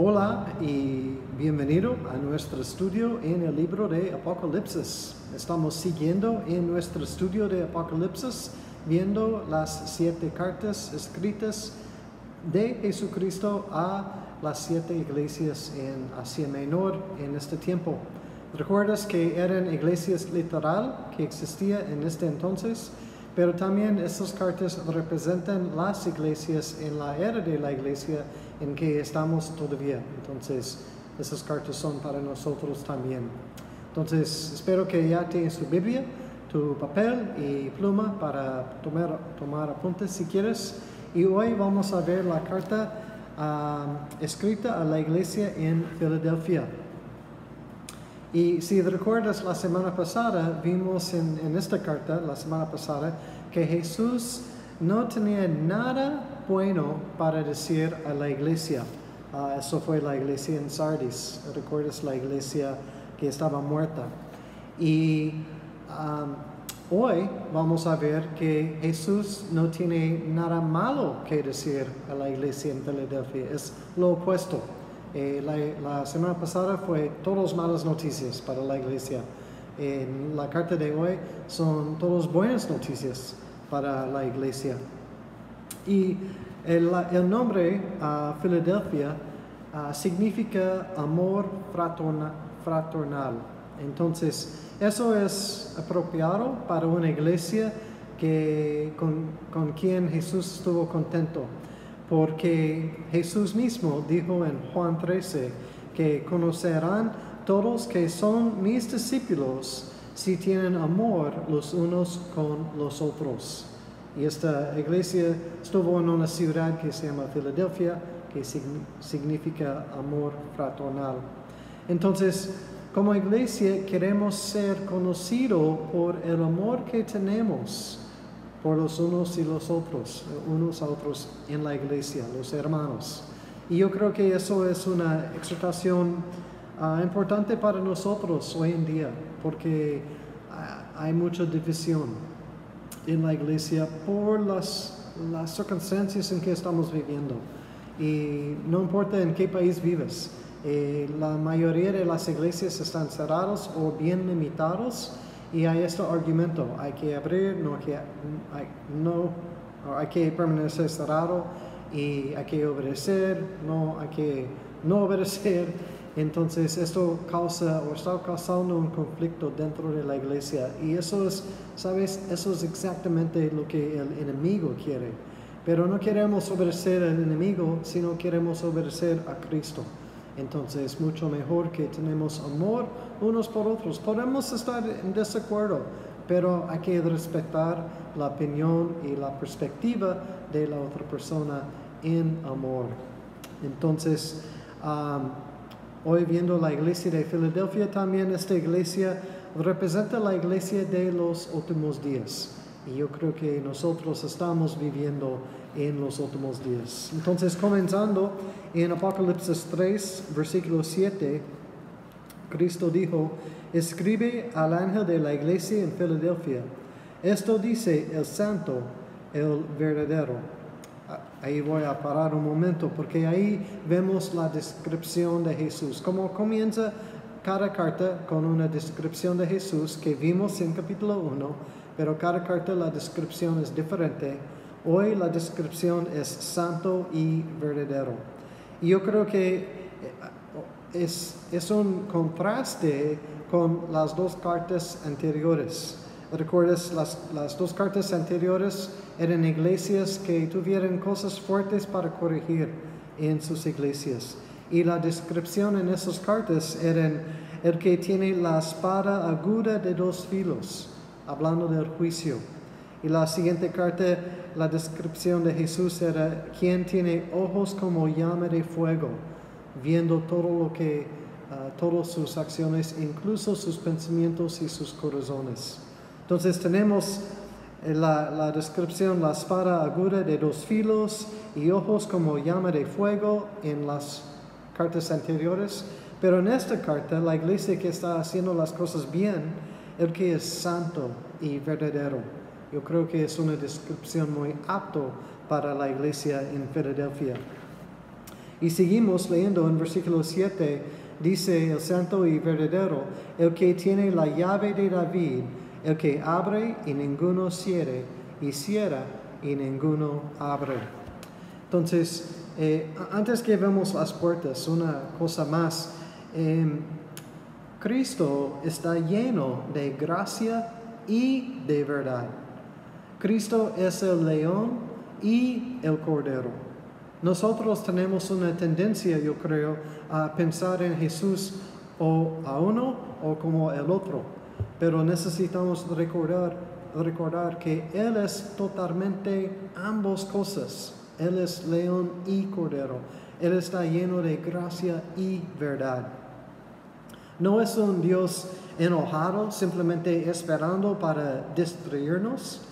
Hola y bienvenido a nuestro estudio en el libro de Apocalipsis. Estamos siguiendo en nuestro estudio de Apocalipsis viendo las siete cartas escritas de Jesucristo a las siete iglesias en Asia Menor en este tiempo. ¿Recuerdas que eran iglesias literal que existía en este entonces? Pero también estas cartas representan las iglesias en la era de la iglesia en que estamos todavía. Entonces, esas cartas son para nosotros también. Entonces, espero que ya tienes tu Biblia, tu papel y pluma para tomar, tomar apuntes si quieres. Y hoy vamos a ver la carta ah, escrita a la iglesia en Filadelfia. Y si recuerdas la semana pasada, vimos en, en, esta carta, la semana pasada, que Jesús no tenía nada bueno para decir a la iglesia. Uh, eso fue la iglesia en Sardis. ¿Recuerdas la iglesia que estaba muerta? Y hoy vamos a ver que Jesús no tiene nada malo que decir a la iglesia en Filadelfia. Es lo opuesto. Eh, la, la, semana pasada fue todas malas noticias para la iglesia. En la carta de hoy son todas buenas noticias para la iglesia. Y el, el nombre uh, Filadelfia uh, significa amor fraternal. Entonces, eso es apropiado para una iglesia que, con, con quien Jesús estuvo contento porque Jesús mismo dijo en Juan 13 que conocerán todos que son mis discípulos si tienen amor los unos con los otros. Y esta iglesia estuvo en una ciudad que se llama Filadelfia, que significa amor fraternal. Entonces, como iglesia queremos ser conocidos por el amor que tenemos por los unos y los otros, unos a otros en la iglesia, los hermanos. Y yo creo que eso es una exhortación uh, importante para nosotros hoy en día, porque uh, hay mucha división en la iglesia por las, las circunstancias en que estamos viviendo. Y no importa en qué país vives, eh, la mayoría de las iglesias están cerradas o bien limitadas y hay este argumento, hay que abrir, no hay que, hay, no, hay que permanecer cerrado y hay que obedecer, no hay que no obedecer. Entonces esto causa o está causando un conflicto dentro de la iglesia y eso es, sabes, eso es exactamente lo que el enemigo quiere. Pero no queremos obedecer al enemigo, sino queremos obedecer a Cristo. Entonces es mucho mejor que tenemos amor unos por otros. Podemos estar en desacuerdo, pero hay que respetar la opinión y la perspectiva de la otra persona en amor. Entonces, hoy viendo la iglesia de Filadelfia, también esta iglesia representa la iglesia de los últimos días. Y yo creo que nosotros estamos viviendo en los últimos días. Entonces, comenzando en Apocalipsis 3, versículo 7, Cristo dijo, escribe al ángel de la iglesia en Filadelfia. Esto dice el santo, el verdadero. Ahí voy a parar un momento porque ahí vemos la descripción de Jesús. Como comienza cada carta con una descripción de Jesús que vimos en capítulo 1, pero cada carta la descripción es diferente. Hoy la descripción es santo y verdadero. Y yo creo que eh, es, es un contraste con las dos cartas anteriores. ¿Recuerdas? Las, las dos cartas anteriores eran iglesias que tuvieron cosas fuertes para corregir en sus iglesias. Y la descripción en esas cartas eran el que tiene la espada aguda de dos filos, hablando del juicio y la siguiente carta, la descripción de Jesús era quien tiene ojos como llama de fuego, viendo todo lo que, uh, todas sus acciones, incluso sus pensamientos y sus corazones. Entonces tenemos eh, la, la, descripción, la espada aguda de dos filos y ojos como llama de fuego en las cartas anteriores. Pero en esta carta, la iglesia que está haciendo las cosas bien, el que es santo y verdadero. Yo creo que es una descripción muy apto para la iglesia en Filadelfia. Y seguimos leyendo en versículo 7, dice el santo y verdadero, el que tiene la llave de David, el que abre y ninguno cierre, y cierra y ninguno abre. Entonces, eh, antes que vemos las puertas, una cosa más. Em, Cristo está lleno de gracia y de verdad. Cristo es el león y el cordero. Nosotros tenemos una tendencia, yo creo, a pensar en Jesús o a uno o como el otro, pero necesitamos recordar, recordar que Él es totalmente ambos cosas. Él es león y cordero. Él está lleno de gracia y verdad. No es un Dios enojado, simplemente esperando para destruirnos.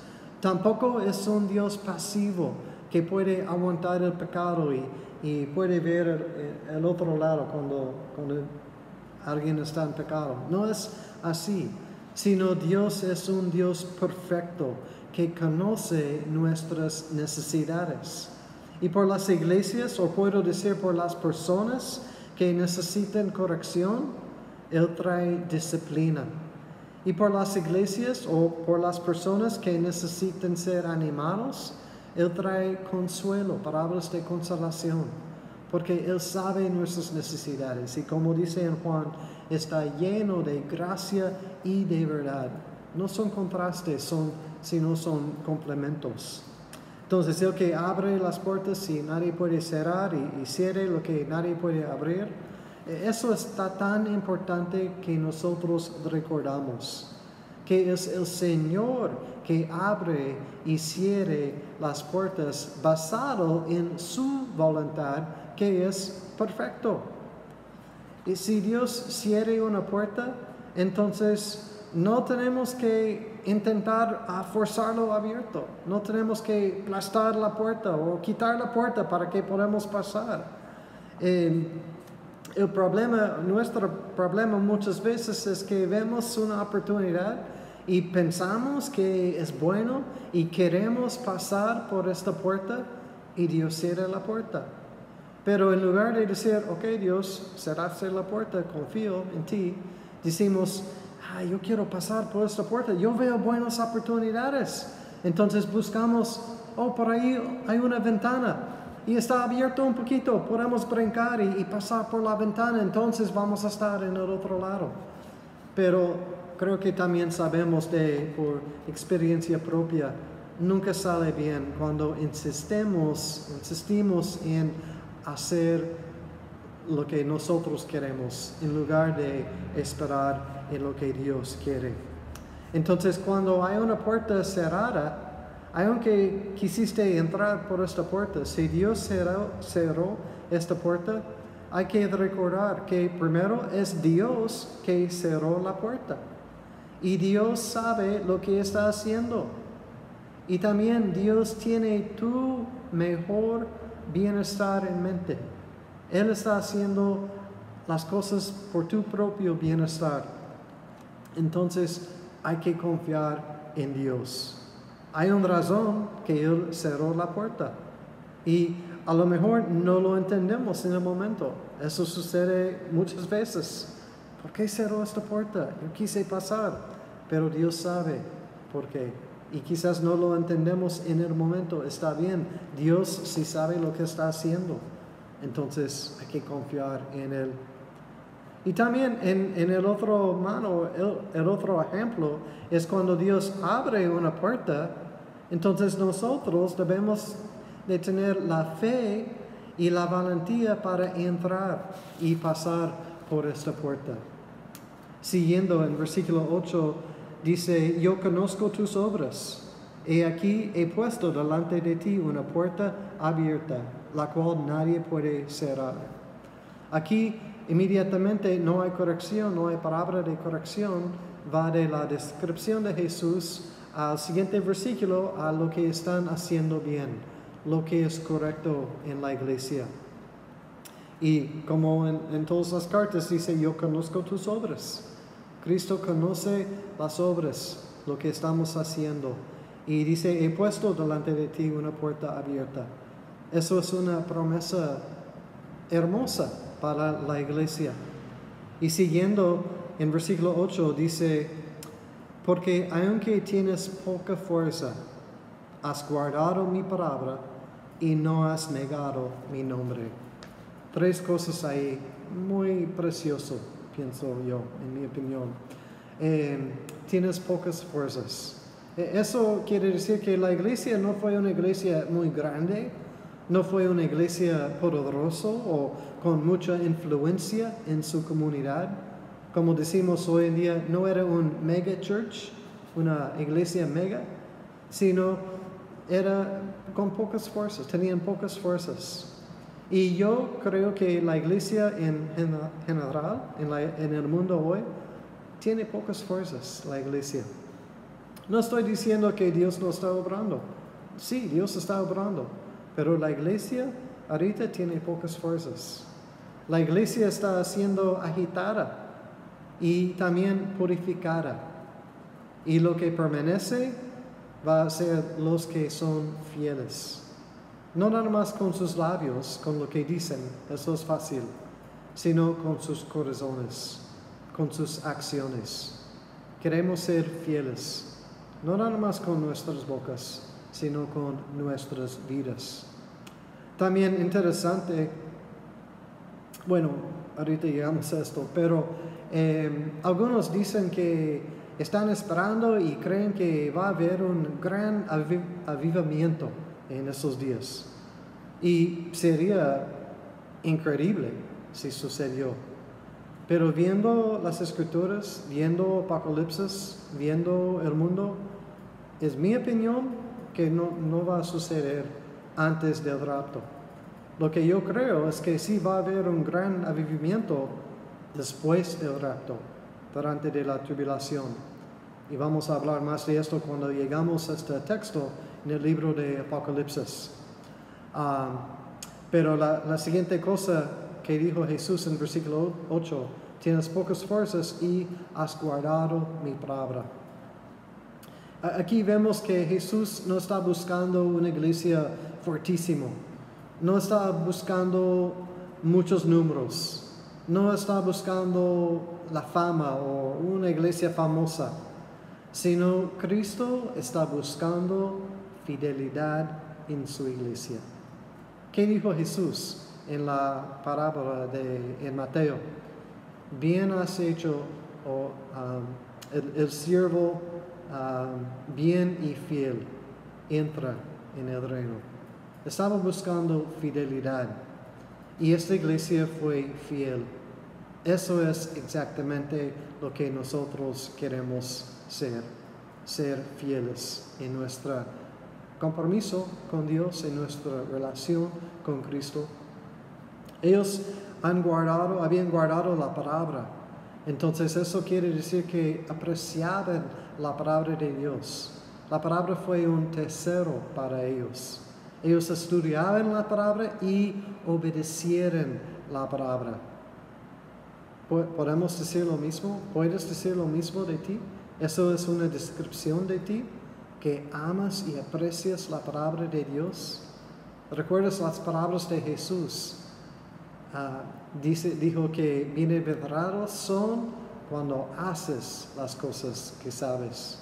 Tampoco es un Dios pasivo que puede aguantar el pecado y, puede ver el, otro lado cuando, cuando alguien está en pecado. No es así, sino Dios es un Dios perfecto que conoce nuestras necesidades. Y por las iglesias, o puedo decir por las personas que necesitan corrección, Él trae disciplina. Y por las iglesias o por las personas que necesitan ser animados, Él trae consuelo, palabras de consolación, porque Él sabe nuestras necesidades y como dice en Juan, está lleno de gracia y de verdad. No son contrastes, son, sino son complementos. Entonces, el que abre las puertas y nadie puede cerrar y, cierre lo que nadie puede abrir, eso está tan importante que nosotros recordamos que es el Señor que abre y cierre las puertas basado en su voluntad que es perfecto. Y si Dios cierre una puerta, entonces no tenemos que intentar forzarlo abierto, no tenemos que aplastar la puerta o quitar la puerta para que podamos pasar. El problema, nuestro problema muchas veces es que vemos una oportunidad y pensamos que es bueno y queremos pasar por esta puerta y Dios cierra la puerta. Pero en lugar de decir, ok Dios, cerraste la puerta, confío en ti, decimos, yo quiero pasar por esta puerta, yo veo buenas oportunidades. Entonces buscamos, oh, por ahí hay una ventana y está abierto un poquito, podemos brincar y, pasar por la ventana, entonces vamos a estar en el otro lado. Pero creo que también sabemos de, por experiencia propia, nunca sale bien cuando insistimos, insistimos en hacer lo que nosotros queremos en lugar de esperar en lo que Dios quiere. Entonces, cuando hay una puerta cerrada, aunque quisiste entrar por esta puerta, si Dios cerró, esta puerta, hay que recordar que primero es Dios que cerró la puerta. Y Dios sabe lo que está haciendo. Y también Dios tiene tu mejor bienestar en mente. Él está haciendo las cosas por tu propio bienestar. Entonces hay que confiar en Dios. Hay una razón que Él cerró la puerta y a lo mejor no lo entendemos en el momento. Eso sucede muchas veces. ¿Por qué cerró esta puerta? Yo quise pasar, pero Dios sabe por qué. Y quizás no lo entendemos en el momento. Está bien, Dios sí sabe lo que está haciendo. Entonces hay que confiar en Él y también en, el otro mano, el, otro ejemplo es cuando Dios abre una puerta, entonces nosotros debemos de tener la fe y la valentía para entrar y pasar por esta puerta. Siguiendo en versículo 8, dice, yo conozco tus obras. He aquí he puesto delante de ti una puerta abierta, la cual nadie puede cerrar. Aquí Inmediatamente no hay corrección, no hay palabra de corrección, va de la descripción de Jesús al siguiente versículo a lo que están haciendo bien, lo que es correcto en la iglesia. Y como en, todas las cartas dice, yo conozco tus obras. Cristo conoce las obras, lo que estamos haciendo. Y dice, he puesto delante de ti una puerta abierta. Eso es una promesa hermosa para la iglesia. Y siguiendo en versículo 8 dice, porque aunque tienes poca fuerza, has guardado mi palabra y no has negado mi nombre. Tres cosas ahí muy precioso, pienso yo, en mi opinión. Eh, tienes pocas fuerzas. E, eso quiere decir que la iglesia no fue una iglesia muy grande, no fue una iglesia poderosa o con mucha influencia en su comunidad. Como decimos hoy en día, no era un mega church, una iglesia mega, sino era con pocas fuerzas, tenían pocas fuerzas. Y yo creo que la iglesia en general, en, el mundo hoy, tiene pocas fuerzas, la iglesia. No estoy diciendo que Dios no está obrando. Sí, Dios está obrando. Pero la iglesia ahorita tiene pocas fuerzas. La iglesia está siendo agitada y también purificada. Y lo que permanece va a ser los que son fieles. No nada más con sus labios, con lo que dicen, eso es fácil, sino con sus corazones, con sus acciones. Queremos ser fieles, no nada más con nuestras bocas, sino con nuestras vidas. También interesante, bueno, ahorita llegamos a esto, pero eh, algunos dicen que están esperando y creen que va a haber un gran avivamiento en esos días. Y sería increíble si sucedió. Pero viendo las escrituras, viendo Apocalipsis, viendo el mundo, es mi opinión que no, no va a suceder antes del rapto. Lo que yo creo es que sí va a haber un gran avivamiento después del rapto durante de la tribulación. Y vamos a hablar más de esto cuando llegamos a este texto en el libro de Apocalipsis. Ah, pero la, la, siguiente cosa que dijo Jesús en versículo 8, tienes pocas fuerzas y has guardado mi palabra. Aquí vemos que Jesús no está buscando una iglesia fortísima, no está buscando muchos números, no está buscando la fama o una iglesia famosa, sino Cristo está buscando fidelidad en su iglesia. ¿Qué dijo Jesús en la parábola de Mateo? Bien has hecho, oh, el, siervo um, bien y fiel entra en el reino. Estaba buscando fidelidad y esta iglesia fue fiel. Eso es exactamente lo que nosotros queremos ser, ser fieles en nuestro compromiso con Dios, en nuestra relación con Cristo. Ellos han guardado, habían guardado la palabra. Entonces eso quiere decir que apreciaban la palabra de Dios. La palabra fue un tesoro para ellos. Ellos estudiaban la palabra y obedecieron la palabra. ¿Podemos decir lo mismo? ¿Puedes decir lo mismo de ti? Eso es una descripción de ti, que amas y aprecias la palabra de Dios. ¿Recuerdas las palabras de Jesús? Ah, dice, dijo que bienaventurados son cuando haces las cosas que sabes.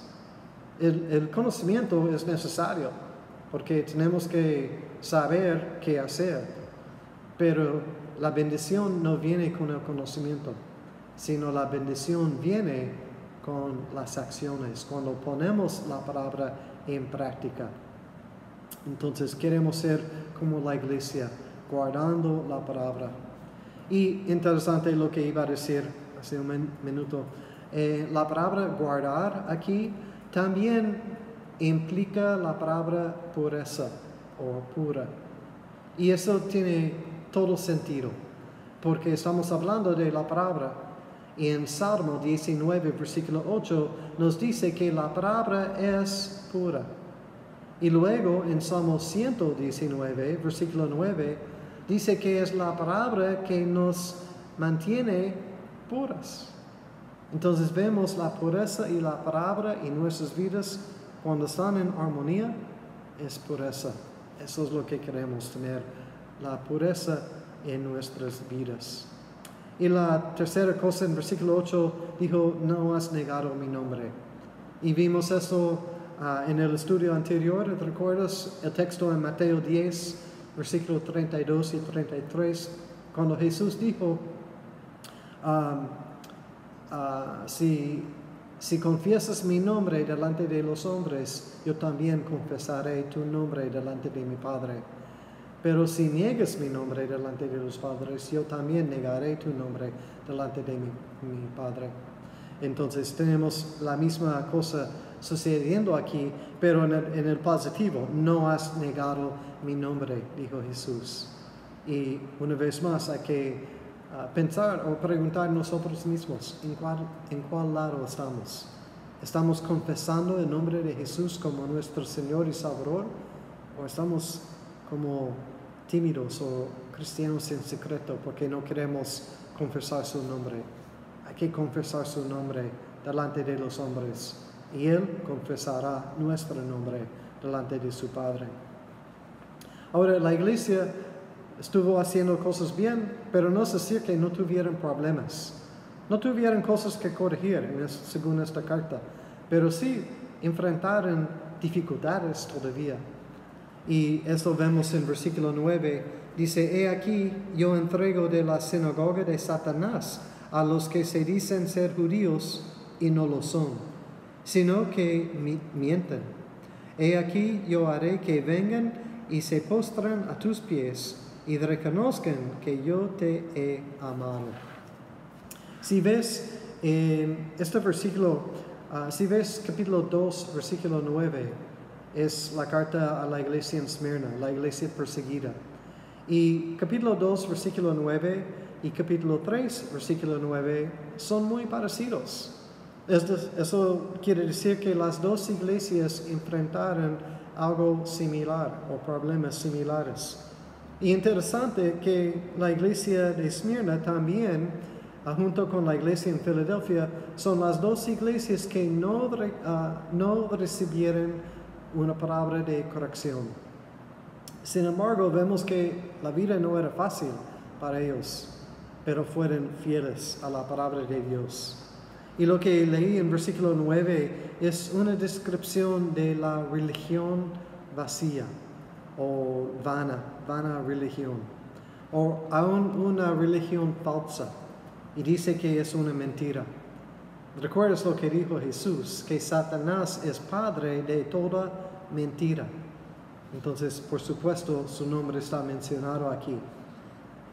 El conocimiento es necesario porque tenemos que saber qué hacer, pero la bendición no viene con el conocimiento, sino la bendición viene con las acciones, cuando ponemos la palabra en práctica. Entonces queremos ser como la iglesia, guardando la palabra. Y interesante lo que iba a decir hace un minuto. Eh, la palabra guardar aquí también implica la palabra pureza o pura. Y eso tiene todo sentido, porque estamos hablando de la palabra y en Salmo 19, versículo 8, nos dice que la palabra es pura. Y luego en Salmo 119, versículo 9, dice que es la palabra que nos mantiene puras. Entonces vemos la pureza y la palabra en nuestras vidas cuando están en armonía, es pureza. Eso es lo que queremos tener, la pureza en nuestras vidas. Y la tercera cosa en versículo 8 dijo, no has negado mi nombre. Y vimos eso ah, en el estudio anterior, ¿recuerdas el texto en Mateo 10, versículo 32 y 33? Cuando Jesús dijo, ah, si, si confiesas mi nombre delante de los hombres, yo también confesaré tu nombre delante de mi Padre. Pero si niegas mi nombre delante de los padres, yo también negaré tu nombre delante de mi, Padre. Entonces tenemos la misma cosa sucediendo aquí, pero en el, positivo, no has negado mi nombre, dijo Jesús. Y una vez más hay pensar o preguntar nosotros mismos, ¿en cuál, ¿en cuál lado estamos? ¿Estamos confesando el nombre de Jesús como nuestro Señor y Salvador? ¿O estamos como tímidos o cristianos en secreto porque no queremos confesar su nombre. Hay que confesar su nombre delante de los hombres y Él confesará nuestro nombre delante de su Padre. Ahora, la iglesia estuvo haciendo cosas bien, pero no es decir que no tuvieran problemas. No tuvieron cosas que corregir según esta carta, pero sí enfrentaron dificultades todavía. Y eso vemos en versículo 9. Dice, he aquí, yo entrego de la sinagoga de Satanás a los que se dicen ser judíos y no lo son, sino que mienten. He aquí, yo haré que vengan y se postran a tus pies y reconozcan que yo te he amado. Si ves en este versículo, ah, si ves capítulo 2, versículo 9, es la carta a la iglesia en Smyrna, la iglesia perseguida. Y capítulo 2, versículo 9 y capítulo 3, versículo 9 son muy parecidos. Eso quiere decir que las dos iglesias enfrentaron algo similar o problemas similares. Y interesante que la iglesia de Smyrna también, ah, junto con la iglesia en Filadelfia, son las dos iglesias que no, ah, no recibieron una palabra de corrección. Sin embargo, vemos que la vida no era fácil para ellos, pero fueron fieles a la palabra de Dios. Y lo que leí en versículo 9 es una descripción de la religión vacía o vana, vana religión, o aún una religión falsa. Y dice que es una mentira. ¿Recuerdas lo que dijo Jesús? Que Satanás es padre de toda mentira. Entonces, por supuesto, su nombre está mencionado aquí.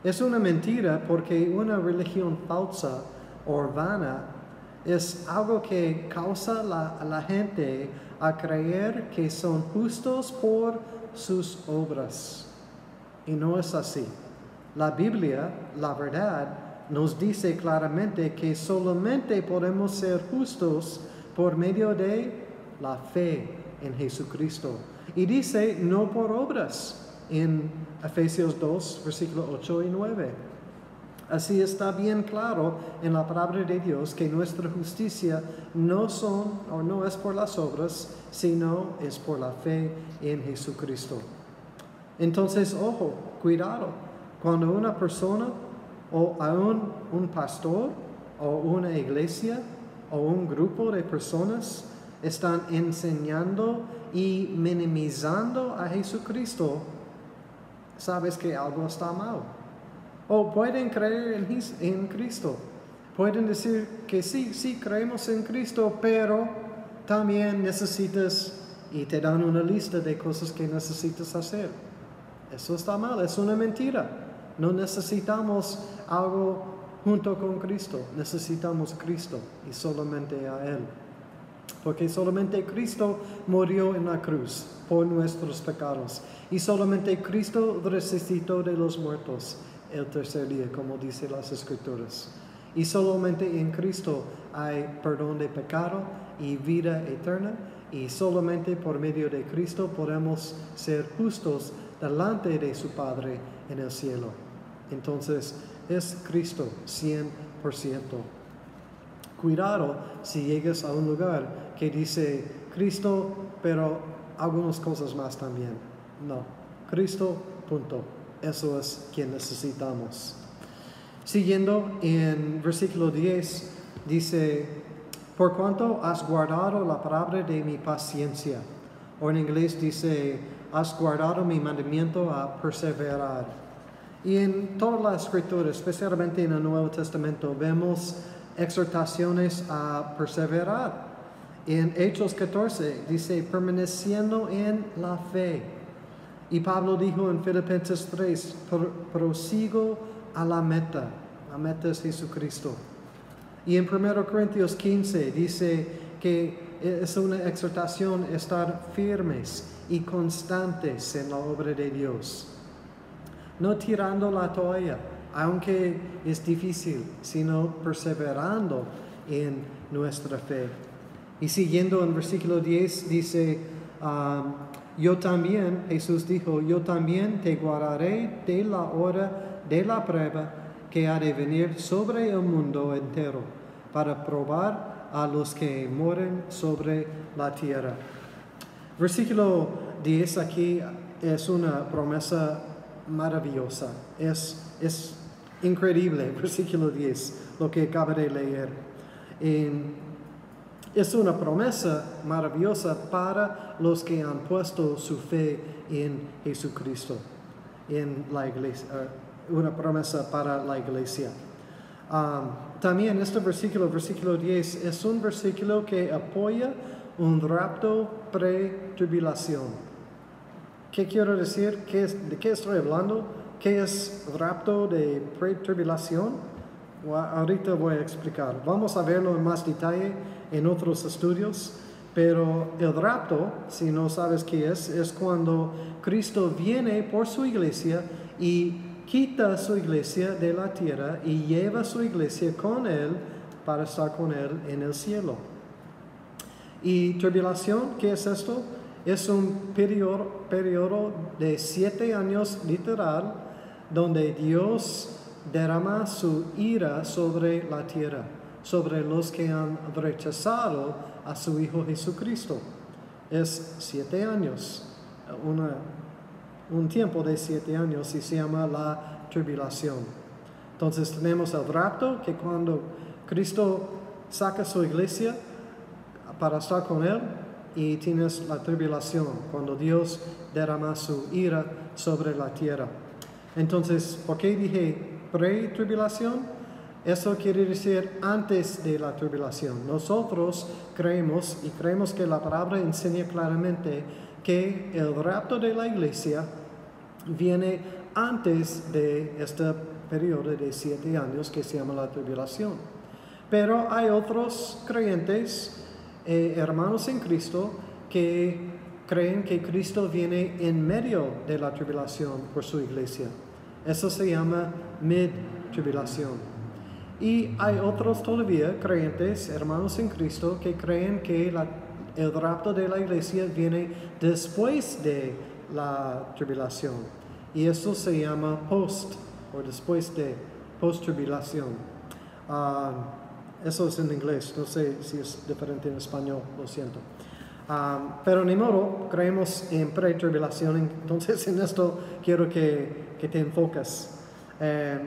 Es una mentira porque una religión falsa o vana es algo que causa a la gente a creer que son justos por sus obras. Y no es así. La Biblia, la verdad, nos dice claramente que solamente podemos ser justos por medio de la fe en Jesucristo. Y dice, no por obras, en Efesios 2, versículos 8 y 9. Así está bien claro en la palabra de Dios que nuestra justicia no son o no es por las obras, sino es por la fe en Jesucristo. Entonces, ojo, cuidado, cuando una persona o aún un pastor o una iglesia o un grupo de personas están enseñando y minimizando a Jesucristo, sabes que algo está mal. O pueden creer en, Cristo. Pueden decir que sí, sí, creemos en Cristo, pero también necesitas y te dan una lista de cosas que necesitas hacer. Eso está mal, es una mentira. No necesitamos algo junto con Cristo, necesitamos Cristo y solamente a Él porque solamente Cristo murió en la cruz por nuestros pecados y solamente Cristo resucitó de los muertos el tercer día, como dice las escrituras. Y solamente en Cristo hay perdón de pecado y vida eterna y solamente por medio de Cristo podemos ser justos delante de su Padre en el cielo. Entonces es Cristo 100%. Cuidado si llegas a un lugar que dice Cristo, pero algunas cosas más también. No, Cristo, punto. eso es que necesitamos. Siguiendo en versículo 10, dice, por cuanto has guardado la palabra de mi paciencia. O en inglés dice, has guardado mi mandamiento a perseverar. Y en toda la escritura, especialmente en el Nuevo Testamento, vemos exhortaciones a perseverar. En Hechos 14 dice, permaneciendo en la fe. Y Pablo dijo en Filipenses 3, prosigo a la meta. La meta es Jesucristo. Y en 1 Corintios 15 dice que es una exhortación estar firmes y constantes en la obra de Dios. No tirando la toalla, aunque es difícil, sino perseverando en nuestra fe. Y siguiendo en versículo 10 dice, um, yo también, Jesús dijo, yo también te guardaré de la hora de la prueba que ha de venir sobre el mundo entero para probar a los que moren sobre la tierra. Versículo 10 aquí es una promesa maravillosa. Es, es increíble, versículo 10, lo que acabo de leer. es una promesa maravillosa para los que han puesto su fe en Jesucristo, en la iglesia, una promesa para la iglesia. También este versículo, versículo 10, es un versículo que apoya un rapto pre-tribulación. ¿Qué quiero decir? ¿Qué ¿De qué estoy hablando? ¿Qué es rapto de pre-tribulación? ahorita voy a explicar. Vamos a verlo en más detalle en otros estudios. Pero el rapto, si no sabes qué es, es cuando Cristo viene por su iglesia y quita su iglesia de la tierra y lleva su iglesia con él para estar con él en el cielo. ¿Y tribulación? ¿Qué es esto? Es un periodo, de siete años literal donde Dios derrama su ira sobre la tierra, sobre los que han rechazado a su Hijo Jesucristo. Es siete años, una un tiempo de siete años y se llama la tribulación. Entonces tenemos el rapto, que cuando Cristo saca su iglesia para estar con Él, y tienes la tribulación, cuando Dios derrama su ira sobre la tierra. Entonces, ¿por qué dije pre-tribulación? Eso quiere decir antes de la tribulación. Nosotros creemos y creemos que la palabra enseña claramente que el rapto de la iglesia viene antes de este periodo de siete años que se llama la tribulación. Pero hay otros creyentes, eh, hermanos en Cristo, que creen que Cristo viene en medio de la tribulación por su iglesia. Eso se llama mid-tribulación. Y hay otros todavía creyentes, hermanos en Cristo, que creen que el rapto de la iglesia viene después de la tribulación. Y eso se llama post, o después de post-tribulación. Ah, eso es en inglés, no sé si es diferente en español, lo siento. Ah, pero ni modo, creemos en pre-tribulación, entonces en esto quiero que, que te enfocas. Eh,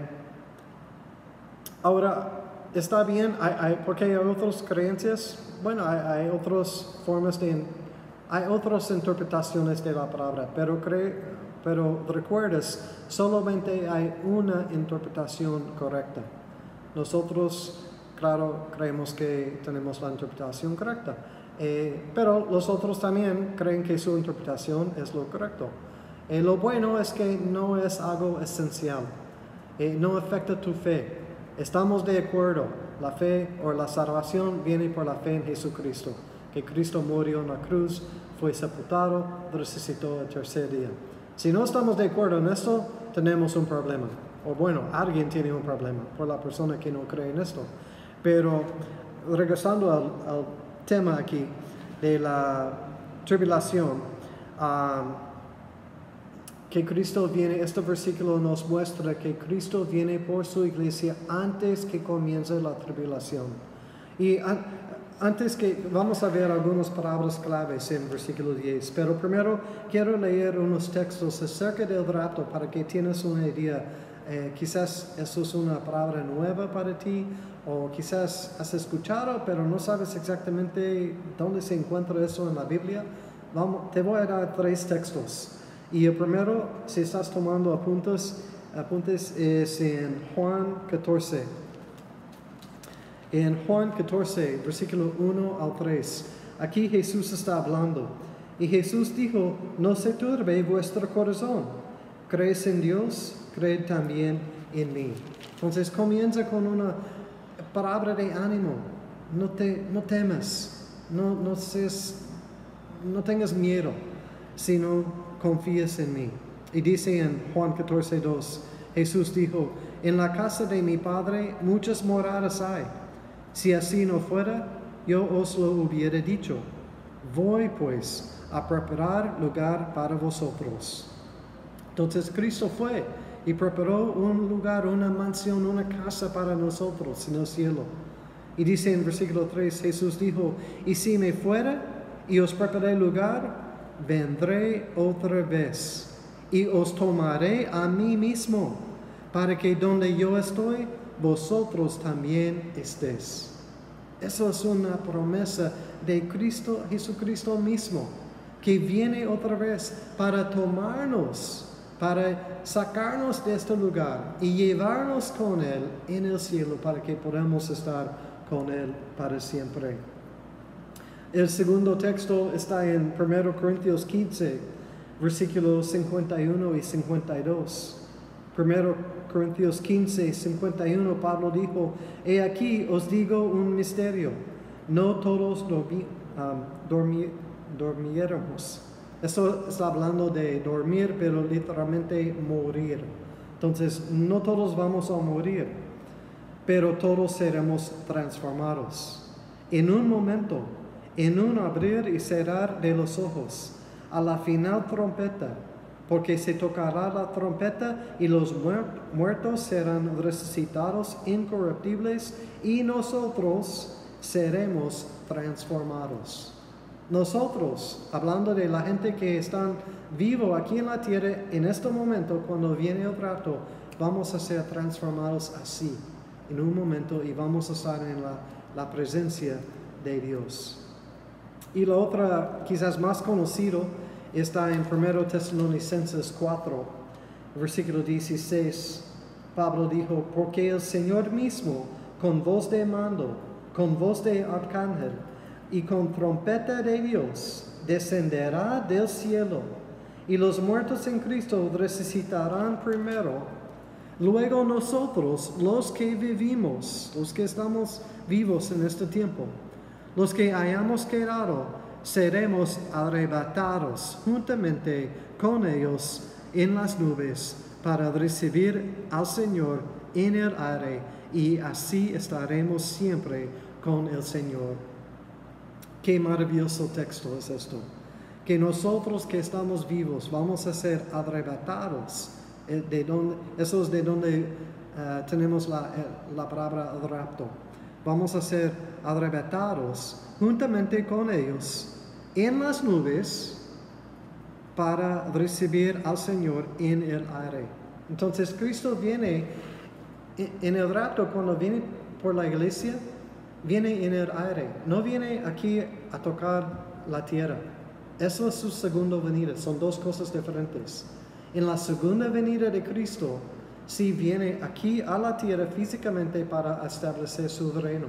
ahora, ¿está bien? ¿Hay, hay, porque hay otras creencias? Bueno, hay, hay otras formas de hay otras interpretaciones de la palabra, pero, pero recuerdas, solamente hay una interpretación correcta. Nosotros, claro, creemos que tenemos la interpretación correcta, eh, pero los otros también creen que su interpretación es lo correcto. Eh, lo bueno es que no es algo esencial, eh, no afecta tu fe. Estamos de acuerdo, la fe o la salvación viene por la fe en Jesucristo que Cristo murió en la cruz, fue sepultado, resucitó el tercer día. Si no estamos de acuerdo en esto, tenemos un problema. O bueno, alguien tiene un problema por la persona que no cree en esto. Pero regresando al, tema aquí de la tribulación, que Cristo viene, este versículo nos muestra que Cristo viene por su iglesia antes que comience la tribulación. Y an- antes que vamos a ver algunas palabras claves en versículo 10, pero primero quiero leer unos textos acerca del rapto para que tienes una idea. Eh, quizás eso es una palabra nueva para ti o quizás has escuchado pero no sabes exactamente dónde se encuentra eso en la Biblia. Vamos, te voy a dar tres textos. Y el primero, si estás tomando apuntes, apuntes es en Juan 14. En Juan 14, versículo 1 al 3, aquí Jesús está hablando. Y Jesús dijo, no se turbe vuestro corazón. ¿Crees en Dios? Creed también en mí. Entonces comienza con una palabra de ánimo. No, te, no temas, no, no, seas- no tengas miedo, sino confíes en mí. Y dice en Juan 14, 2, Jesús dijo, en la casa de mi Padre muchas moradas hay. Si así no fuera, yo os lo hubiera dicho. Voy pues a preparar lugar para vosotros. Entonces Cristo fue y preparó un lugar, una mansión, una casa para nosotros en el cielo. Y dice en versículo 3, Jesús dijo, y si me fuera y os preparé lugar, vendré otra vez y os tomaré a mí mismo, para que donde yo estoy, vosotros también estéis. Eso es una promesa de Cristo, Jesucristo mismo, que viene otra vez para tomarnos, para sacarnos de este lugar y llevarnos con Él en el cielo para que podamos estar con Él para siempre. El segundo texto está en 1 Corintios 15, versículos 51 y 52. 1 Corintios 15, 51, Pablo dijo, He aquí os digo un misterio, no todos dormi-. Eso está hablando de dormir, pero literalmente morir. Entonces, no todos vamos a morir, pero todos seremos transformados. En un momento, en un abrir y cerrar de los ojos, a la final trompeta, porque se tocará la trompeta y los muer- muertos serán resucitados incorruptibles y nosotros seremos transformados. Nosotros, hablando de la gente que están vivo aquí en la tierra, en este momento, cuando viene el rato, vamos a ser transformados así, en un momento, y vamos a estar en la, la presencia de Dios. Y la otra, quizás más conocido, está en 1 Tesalonicenses 4, versículo 16. Pablo dijo, porque el Señor mismo, con voz de mando, con voz de arcángel y con trompeta de Dios, descenderá del cielo, y los muertos en Cristo resucitarán primero. Luego nosotros, los que vivimos, los que estamos vivos en este tiempo, los que hayamos quedado, seremos arrebatados juntamente con ellos en las nubes para recibir al Señor en el aire y así estaremos siempre con el Señor. Qué maravilloso texto es esto. Que nosotros que estamos vivos vamos a ser arrebatados. eh, De donde, eso es de donde eh, tenemos la, eh, la palabra rapto. Vamos a ser arrebatados juntamente con ellos en las nubes para recibir al Señor en el aire. Entonces Cristo viene en- en el rato cuando viene por la iglesia, viene en el aire, no viene aquí a tocar la tierra. Eso es su segunda venida, son dos cosas diferentes. En la segunda venida de Cristo, sí viene aquí a la tierra físicamente para establecer su reino.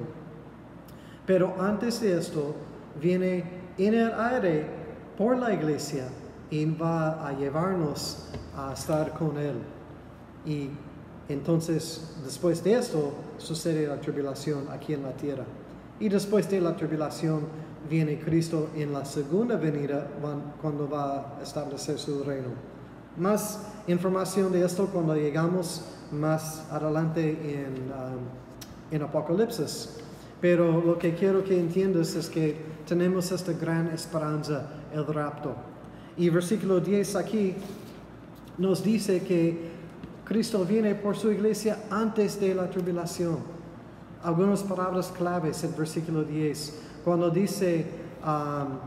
Pero antes de esto, viene en el aire por la iglesia y va a llevarnos a estar con Él. Y entonces, después de esto, sucede la tribulación aquí en la tierra. Y después de la tribulación, viene Cristo en la segunda venida cuan- cuando va a establecer su reino. Más información de esto cuando llegamos más adelante en, um, en Apocalipsis. Pero lo que quiero que entiendas es que tenemos esta gran esperanza, el rapto. Y versículo 10 aquí nos dice que Cristo viene por su iglesia antes de la tribulación. algunas palabras claves en versículo 10. Cuando dice, um,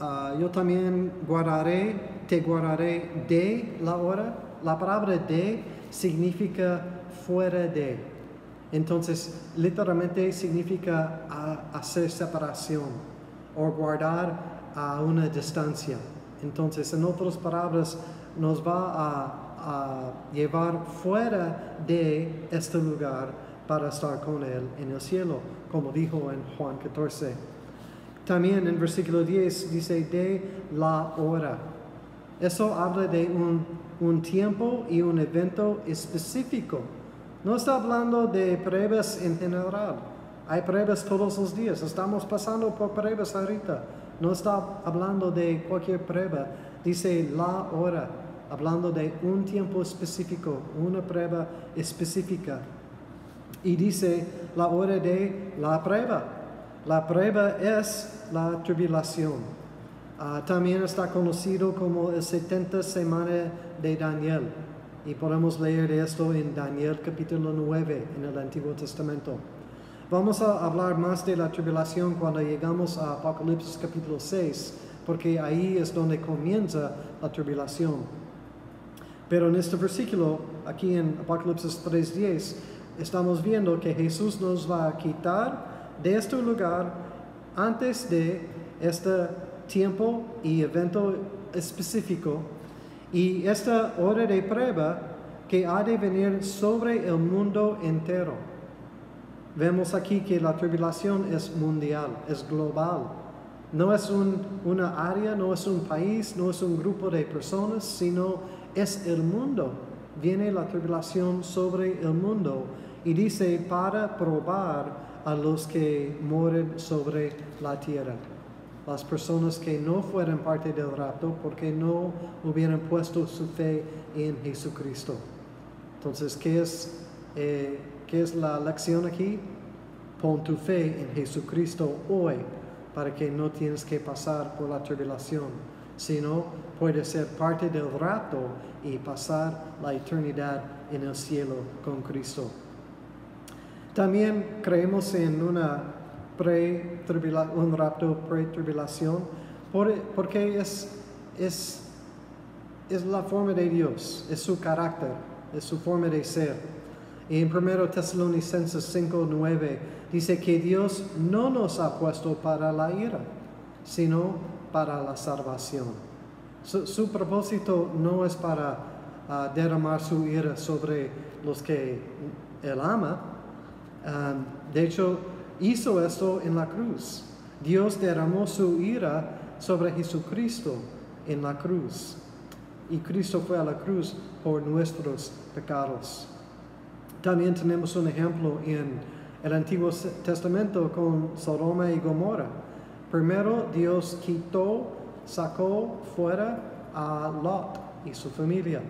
ah, yo también guardaré, te guardaré de la hora. La palabra de significa fuera de. Entonces, literalmente significa hacer separación o guardar a una distancia. Entonces, en otras palabras, nos va a, a llevar fuera de este lugar para estar con Él en el cielo, como dijo en Juan 14. También en versículo 10 dice de la hora. Eso habla de un, un tiempo y un evento específico. No está hablando de pruebas en general. Hay pruebas todos los días. Estamos pasando por pruebas ahorita. No está hablando de cualquier prueba. Dice la hora, hablando de un tiempo específico, una prueba específica. Y dice la hora de la prueba. La prueba es la tribulación. Ah, también está conocido como el 70 semana de Daniel. Y podemos leer esto en Daniel capítulo 9 en el Antiguo Testamento. Vamos a hablar más de la tribulación cuando llegamos a Apocalipsis capítulo 6, porque ahí es donde comienza la tribulación. Pero en este versículo, aquí en Apocalipsis 3.10, estamos viendo que Jesús nos va a quitar de este lugar antes de este tiempo y evento específico y esta hora de prueba que ha de venir sobre el mundo entero. Vemos aquí que la tribulación es mundial, es global. No es una área, no es un país, no es un grupo de personas, sino es el mundo. Viene la tribulación sobre el mundo y dice para probar a los que mueren sobre la tierra. Las personas que no fueron parte del rapto porque no hubieran puesto su fe en Jesucristo. Entonces, ¿qué es, eh, ¿qué es la lección aquí? Pon tu fe en Jesucristo hoy para que no tienes que pasar por la tribulación, sino puedes ser parte del rapto y pasar la eternidad en el cielo con Cristo. También creemos en una pre un rapto pre-tribulación porque es, es, es la forma de Dios, es su carácter, es su forma de ser. Y en 1 Tesalonicenses 5, 9 dice que Dios no nos ha puesto para la ira, sino para la salvación. Su, propósito no es para ah, derramar su ira sobre los que Él ama. de hecho, hizo esto en la cruz. Dios derramó su ira sobre Jesucristo en la cruz. Y Cristo fue a la cruz por nuestros pecados. También tenemos un ejemplo en el Antiguo Testamento con Sodoma y Gomorra. Primero Dios quitó sacó fuera a Lot y su familia.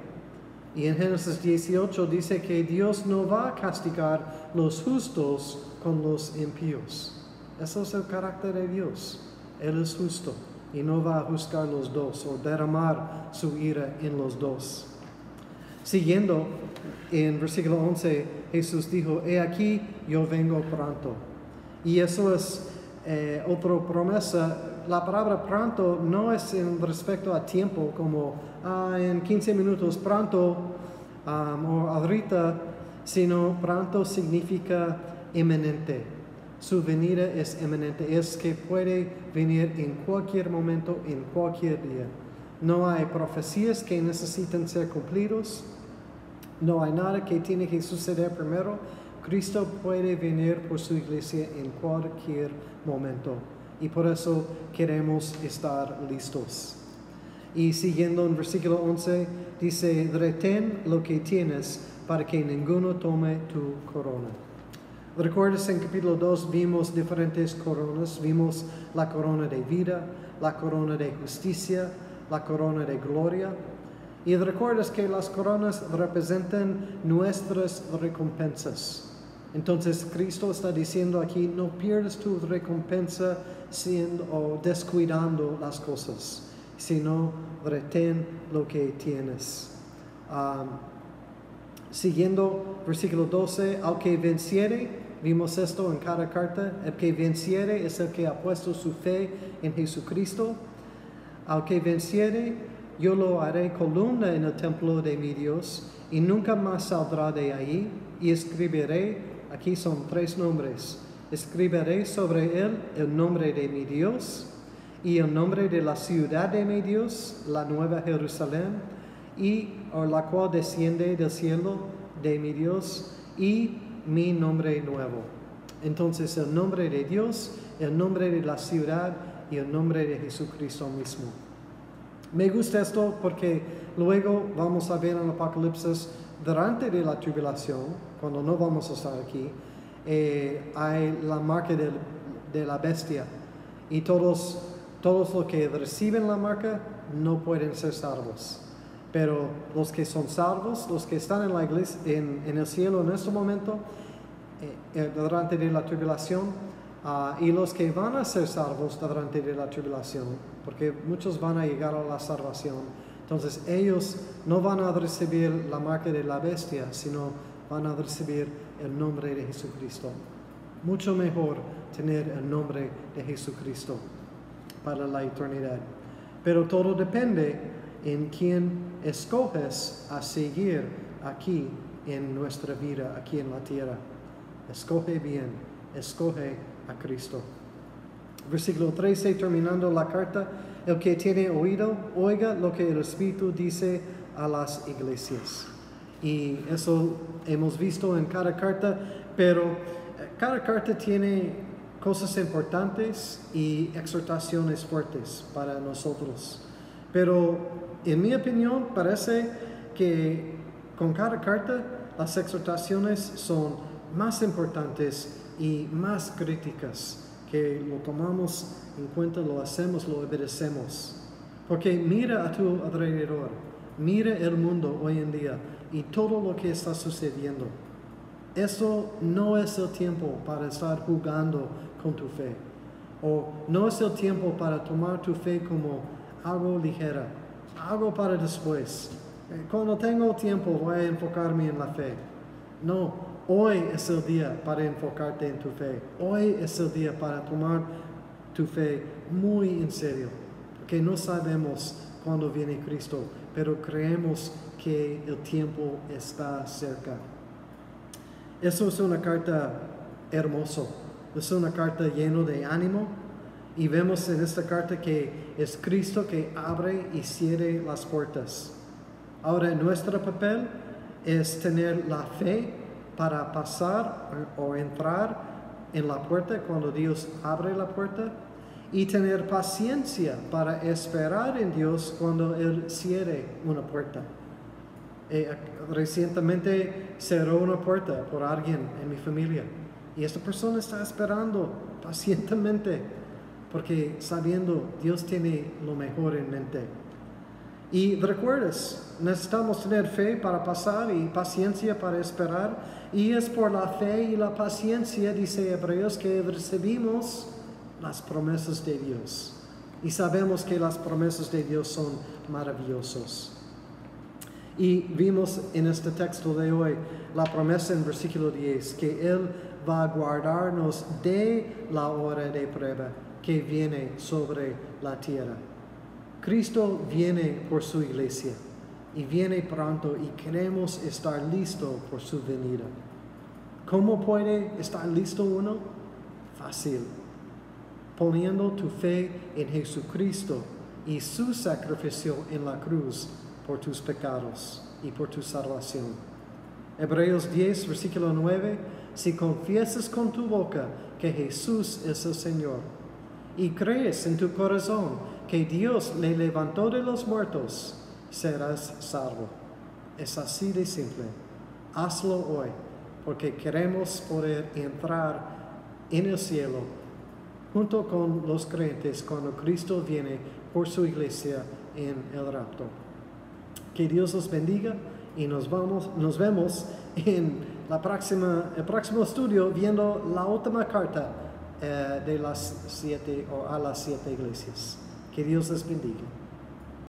Y en Génesis 18 dice que Dios no va a castigar los justos con los impíos. Eso es el carácter de Dios. Él es justo y no va a juzgar los dos o derramar su ira en los dos. Siguiendo, en versículo 11, Jesús dijo, he aquí, yo vengo pronto. Y eso es eh, otra promesa la palabra pronto no es en respecto a tiempo, como ah, en 15 minutos pronto o ahorita, sino pronto significa eminente. Su venida es eminente, es que puede venir en cualquier momento, en cualquier día. No hay profecías que necesitan ser cumplidos, no hay nada que tiene que suceder primero. Cristo puede venir por su iglesia en cualquier momento y por eso queremos estar listos. Y siguiendo en versículo 11, dice, retén lo que tienes para que ninguno tome tu corona. Recuerdas en capítulo 2 vimos diferentes coronas, vimos la corona de vida, la corona de justicia, la corona de gloria. Y recuerdas que las coronas representan nuestras recompensas. Entonces Cristo está diciendo aquí, no pierdas tu recompensa siendo o descuidando las cosas, sino retén lo que tienes. Siguiendo versículo 12, al que venciere, vimos esto en cada carta, el que venciere es el que ha puesto su fe en Jesucristo. Al que venciere, yo lo haré columna en el templo de mi Dios y nunca más saldrá de ahí y escribiré, aquí son tres nombres, escribiré sobre él el nombre de mi Dios y el nombre de la ciudad de mi Dios, la nueva Jerusalén, y o la cual desciende del cielo de mi Dios y mi nombre nuevo. Entonces el nombre de Dios, el nombre de la ciudad y el nombre de Jesucristo mismo. Me gusta esto porque luego vamos a ver en Apocalipsis, durante de la tribulación, cuando no vamos a estar aquí, eh, hay la marca de, de, la bestia. Y todos, todos los que reciben la marca no pueden ser salvos. Pero los que son salvos, los que están en la iglesia, en, el cielo en este momento, eh, eh, durante la tribulación, ah, y los que van a ser salvos durante la tribulación, porque muchos van a llegar a la salvación, entonces ellos no van a recibir la marca de la bestia, sino van a recibir el nombre de Jesucristo. Mucho mejor tener el nombre de Jesucristo para la eternidad. Pero todo depende en quién escoges a seguir aquí en nuestra vida, aquí en la tierra. Escoge bien, escoge a Cristo. Versículo 13, terminando la carta, el que tiene oído, oiga lo que el Espíritu dice a las iglesias. Y eso hemos visto en cada carta, pero eh, cada carta tiene cosas importantes y exhortaciones fuertes para nosotros. Pero en mi opinión parece que con cada carta las exhortaciones son más importantes y más críticas, que lo tomamos en cuenta, lo hacemos, lo obedecemos. Porque mira a tu alrededor, mira el mundo hoy en día y todo lo que está sucediendo. Eso no es el tiempo para estar jugando con tu fe. O no es el tiempo para tomar tu fe como algo ligera, algo para después. Eh, cuando tengo tiempo voy a enfocarme en la fe. No, hoy es el día para enfocarte en tu fe. Hoy es el día para tomar tu fe muy en serio. Porque no sabemos cuándo viene Cristo, pero creemos que el tiempo está cerca. Eso es una carta hermosa. Es una carta llena de ánimo, y vemos en esta carta que es Cristo que abre y cierre las puertas. Ahora, nuestro papel es tener la fe para pasar o entrar en la puerta cuando Dios abre la puerta y tener paciencia para esperar en Dios cuando Él cierre una puerta. Eh, recientemente cerró una puerta por alguien en mi familia y esta persona está esperando pacientemente porque sabiendo Dios tiene lo mejor en mente. Y recuerdes, necesitamos tener fe para pasar y paciencia para esperar. Y es por la fe y la paciencia, dice Hebreos, que recibimos las promesas de Dios. Y sabemos que las promesas de Dios son maravillosas. Y vimos en este texto de hoy la promesa en versículo 10, que Él va a guardarnos de la hora de prueba viene sobre la tierra. Cristo viene por su iglesia y viene pronto y queremos estar listo por su venida. ¿Cómo puede estar listo uno? Fácil. Poniendo tu fe en Jesucristo y su sacrificio en la cruz por tus pecados y por tu salvación. Hebreos 10, versículo 9, si confiesas con tu boca que Jesús es el Señor, y crees en tu corazón que Dios le levantó de los muertos, serás salvo. Es así de simple. Hazlo hoy, porque queremos poder entrar en el cielo junto con los creyentes cuando Cristo viene por su iglesia en el rapto. Que Dios los bendiga y nos, vamos, nos vemos en el próximo estudio viendo la última carta eh, de las siete o a las siete iglesias. Que Dios les bendiga.